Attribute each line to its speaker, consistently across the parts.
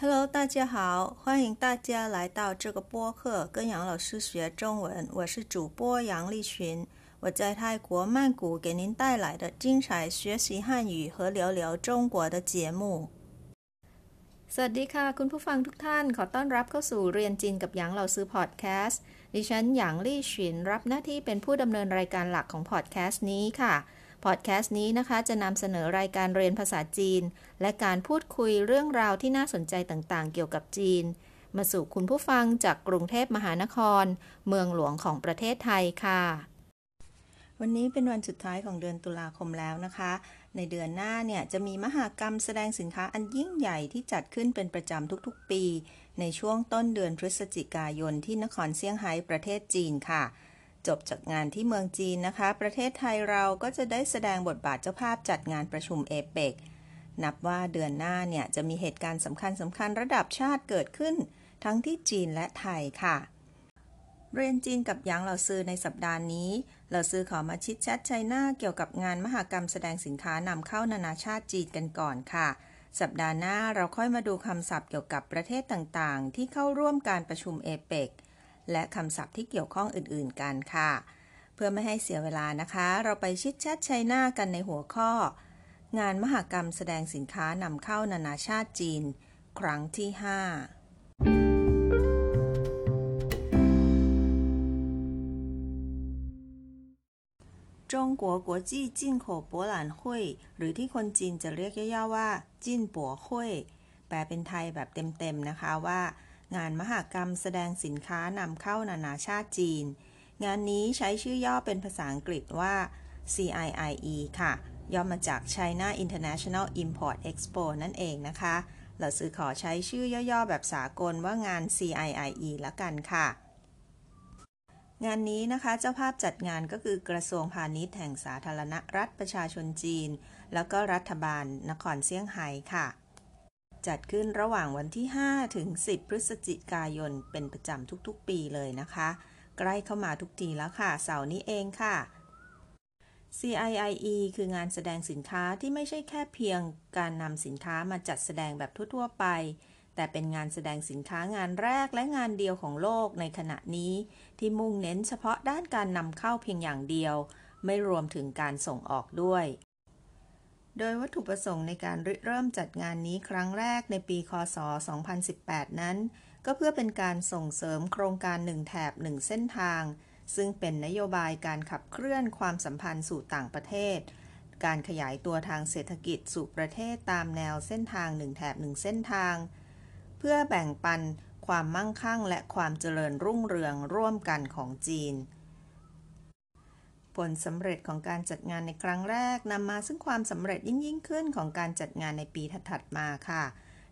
Speaker 1: Hello，大家好，欢迎大家来到这个播客，跟杨老师学中文。我是主播杨丽群，我在泰国曼谷给您带来的精彩学习汉语和聊聊中国的节目。
Speaker 2: สวัสดีค่ะ คุณผู้ฟังทุกท่าน ขอต้อนรับเข้าสู่เรียนจีนกับหยางเราซื้อพอดแคสต์ดิฉันหยางลี่ฉินรับหน้าที่เป็นผู้ดำเนินรายการหลักของพอดแคสต์นี้ค่ะ พอดแคสต์นี้นะคะ จะนำเสนอรายการเรียนภาษาจีน และการพูดคุยเรื่องราวที่น่าสนใจต่างๆ เกี่ยวกับจีน มาสู่คุณผู้ฟังจากกรุงเทพมหานคร เมืองหลวงของประเทศไทยค่ะ
Speaker 1: วันนี้เป็นวันสุดท้ายของเดือนตุลาคมแล้วนะคะ ในเดือนหน้าเนี่ยจะมีมหากรรมแสดงสินค้าอันยิ่งใหญ่ที่จัดขึ้นเป็นประจำทุกๆปี ในช่วงต้นเดือนพฤศจิกายนที่นครเซี่ยงไฮ้ประเทศจีนค่ะ จบจากงานที่เมืองจีนนะคะ ประเทศไทยเราก็จะได้แสดงบทบาทเจ้าภาพจัดงานประชุมเอเปกนับว่าเดือนหน้าเนี่ยจะมีเหตุการณ์สำคัญสำคัญระดับชาติเกิดขึ้น ทั้งที่จีนและไทยค่ะ เรียนจีนกับหยางเหล่าซื้อในสัปดาห์นี้ เหล่าซื้อขอมาชิดแชทไชน่าเกี่ยวกับงานมหกรรมแสดงสินค้านำเข้านานาชาติจีนกันก่อนค่ะ สัปดาห์หน้าเราค่อยมาดูคำศัพท์เกี่ยวกับประเทศต่างๆ ที่เข้าร่วมการประชุมเอเปก และคำศัพท์ที่เกี่ยวข้องอื่นๆกันค่ะ เพื่อไม่ให้เสียเวลานะคะ เราไปชิดแชทชัยนากันในหัวข้อ งานมหกรรมแสดงสินค้านำเข้านานาชาติจีน ครั้งที่ 5จงกัวกัวจี้จินโขปัวหลานหุยหรือที่คนจีนจะเรียกย่อๆว่า จินปัวหุยแปลเป็นไทยแบบเต็มๆนะคะว่า งานมหกรรมแสดงสินค้านำเข้านานาชาติจีน งานนี้ใช้ชื่อย่อเป็นภาษาอังกฤษว่า CIIE ค่ะ ย่อมาจาก China International Import Expo นั่นเองนะคะเราซื้อขอใช้ชื่อย่อๆ แบบสากลว่างาน CIIE ละกันค่ะ งานนี้นะคะเจ้าภาพจัดงานก็คือกระทรวงพาณิชย์แห่งสาธารณรัฐประชาชนจีน แล้วก็รัฐบาลนครเซี่ยงไฮ้ค่ะ จัดขึ้นระหว่างวันที่ 5 ถึง 10 พฤศจิกายน เป็นประจำทุกๆ ปีเลยนะคะ ใกล้เข้ามาทุกทีแล้วค่ะ เสาร์นี้เองค่ะ CIIE คืองานแสดงสินค้าที่ไม่ใช่แค่เพียงการนำสินค้ามาจัดแสดงแบบทั่ว ๆ ไป แต่เป็นงานแสดงสินค้างานแรกและงานเดียวของโลกในขณะนี้ ที่มุ่งเน้นเฉพาะด้านการนำเข้าเพียงอย่างเดียว ไม่รวมถึงการส่งออกด้วย โดยวัตถุประสงค์ในการเริ่มจัดงานนี้ครั้งแรกในปี คศ 2018 นั้น ก็เพื่อเป็นการส่งเสริมโครงการหนึ่งแถบหนึ่งเส้นทาง ซึ่งเป็นนโยบายการขับเคลื่อนความสัมพันธ์สู่ต่างประเทศ การขยายตัวทางเศรษฐกิจสู่ประเทศตามแนวเส้นทางหนึ่งแถบหนึ่งเส้นทาง เพื่อแบ่งปันความมั่งคั่งและความเจริญรุ่งเรืองร่วมกันของจีน ผลสำเร็จของการจัดงานในครั้งแรกนำมาซึ่งความสำเร็จยิ่งยิ่งขึ้นของการจัดงานในปีถัดๆมาค่ะ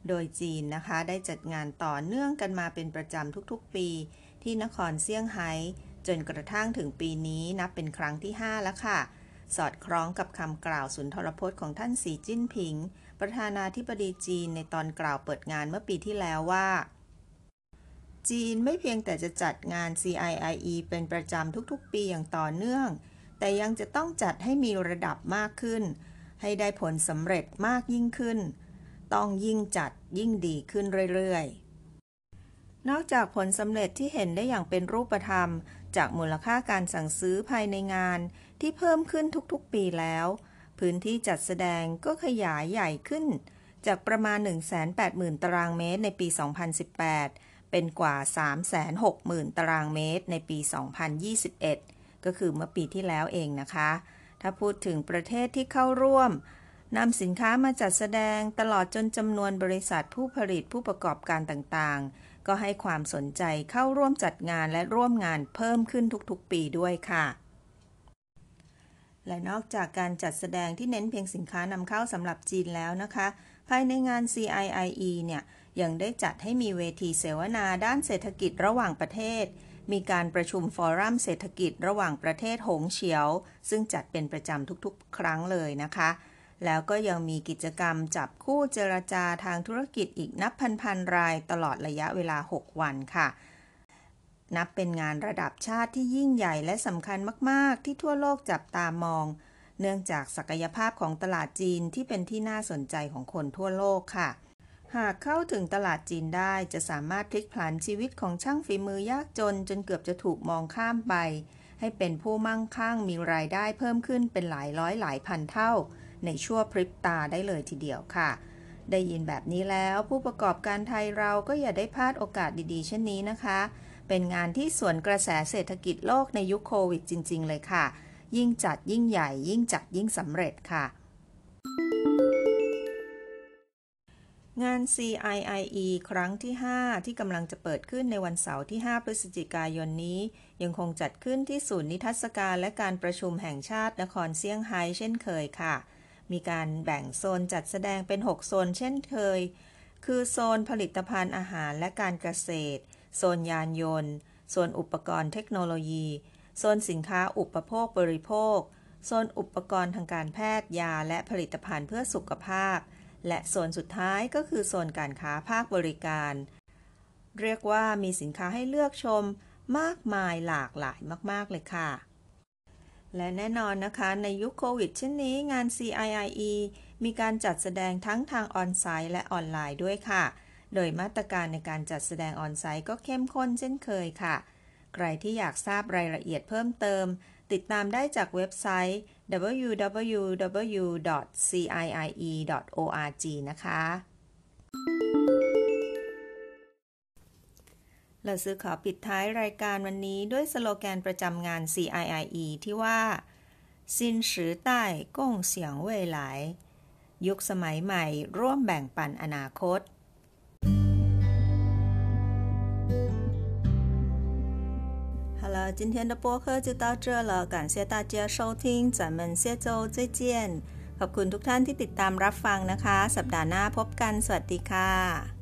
Speaker 1: โดยจีนนะคะได้จัดงานต่อเนื่องกันมาเป็นประจำทุกๆ ปี ที่นครเซี่ยงไฮ้จนกระทั่งถึงปีนี้นับเป็นครั้งที่ 5 แล้วค่ะ สอดคล้องกับคำกล่าวสุนทรพจน์ของท่านสีจิ้นผิง ประธานาธิบดีจีนในตอนกล่าวเปิดงานเมื่อปีที่แล้วว่า จีนไม่เพียงแต่จะจัดงาน CIIE เป็นประจำทุกๆ ปีอย่างต่อเนื่อง แต่ยังจะต้องจัดให้มีระดับมากขึ้น ให้ได้ผลสำเร็จมากยิ่งขึ้น ต้องยิ่งจัดยิ่งดีขึ้นเรื่อยๆ นอกจากผลสำเร็จที่เห็นได้อย่างเป็นรูปธรรม จากมูลค่าการสั่งซื้อภายในงานที่เพิ่มขึ้นทุกๆปีแล้ว พื้นที่จัดแสดงก็ขยายใหญ่ขึ้น จากประมาณ 180,000 ตารางเมตรในปี 2018 เป็นกว่า 360,000 ตารางเมตรในปี 2021 ก็คือเมื่อปีที่แล้วเองนะคะ ถ้าพูดถึงประเทศที่เข้าร่วมนำสินค้ามาจัดแสดงตลอดจนจำนวนบริษัทผู้ผลิตผู้ประกอบการต่างๆ ก็ให้ความสนใจเข้าร่วมจัดงานและร่วมงานเพิ่มขึ้นทุกๆ ปีด้วยค่ะ และนอกจากการจัดแสดงที่เน้นเพียงสินค้านำเข้าสำหรับจีนแล้วนะคะ ภายในงาน CIIE เนี่ยยังได้จัดให้มีเวทีเสวนาด้านเศรษฐกิจระหว่างประเทศ มีการประชุมฟอรัมเศรษฐกิจระหว่างประเทศหงเฉียว ซึ่งจัดเป็นประจำทุกๆ ครั้งเลยนะคะ แล้วก็ยังมีกิจกรรมจับคู่เจรจาทางธุรกิจอีกนับพันๆรายตลอดระยะเวลา 6 วันค่ะนับเป็นงานระดับชาติที่ยิ่งใหญ่และสำคัญมาก ๆ ที่ทั่วโลกจับตามอง เนื่องจากศักยภาพของตลาดจีนที่เป็นที่น่าสนใจของคนทั่วโลกค่ะ หากเข้าถึงตลาดจีนได้จะสามารถพลิกผันชีวิตของช่างฝีมือยากจน จนเกือบจะถูกมองข้ามไป ให้เป็นผู้มั่งคั่งมีรายได้เพิ่มขึ้นเป็นหลายร้อยหลายพันเท่า ในชั่วพริบตาได้เลยทีเดียวค่ะ ได้ยินแบบนี้แล้วผู้ประกอบการไทยเราก็อย่าได้พลาดโอกาสดีๆ เช่นนี้นะคะ เป็นงานที่สวนกระแสเศรษฐกิจโลกในยุคโควิดจริง ๆ เลยค่ะ ยิ่งจัดยิ่งใหญ่ ยิ่งจัดยิ่งสำเร็จค่ะ งาน CIIE ครั้งที่ 5 ที่กำลังจะเปิดขึ้นในวันเสาร์ที่ 5 พฤศจิกายนนี้ ยังคงจัดขึ้นที่ศูนย์นิทรรศการและการประชุมแห่งชาตินครเซี่ยงไฮ้เช่นเคยค่ะ มีการแบ่งโซนจัดแสดงเป็น 6 โซนเช่นเคย คือโซนผลิตภัณฑ์อาหารและการเกษตร โซนยานยนต์ โซนอุปกรณ์เทคโนโลยี โซนสินค้าอุปโภคบริโภค โซนอุปกรณ์ทางการแพทย์ยาและผลิตภัณฑ์เพื่อสุขภาพ และโซนสุดท้ายก็คือโซนการค้าภาคบริการ เรียกว่ามีสินค้าให้เลือกชมมากมายหลากหลายมาก ๆ เลยค่ะ และแน่นอนนะคะในยุคโควิดเช่นนี้งาน CIIE มีการจัดแสดงทั้งทางออนไซต์และออนไลน์ด้วยค่ะ โดยมาตรการในการจัดแสดงออนไซต์ก็เข้มข้นเช่นเคยค่ะ ใครที่อยากทราบรายละเอียดเพิ่มเติม ติดตามได้จากเว็บไซต์ www.ciie.org นะคะ เราซื้อขอปิดท้ายรายการวันนี้ด้วยสโลแกนประจำงาน CIIE ที่ว่าสินสื่อใต้ก้งเสียงเว่ยหลาย ยุคสมัยใหม่ร่วมแบ่งปันอนาคต 好了，今天的播客就到这了，感谢大家收听，咱们下周再见。ขอบคุณทุกท่านที่ติดตามรับฟังนะคะ สัปดาห์หน้าพบกัน สวัสดีค่ะ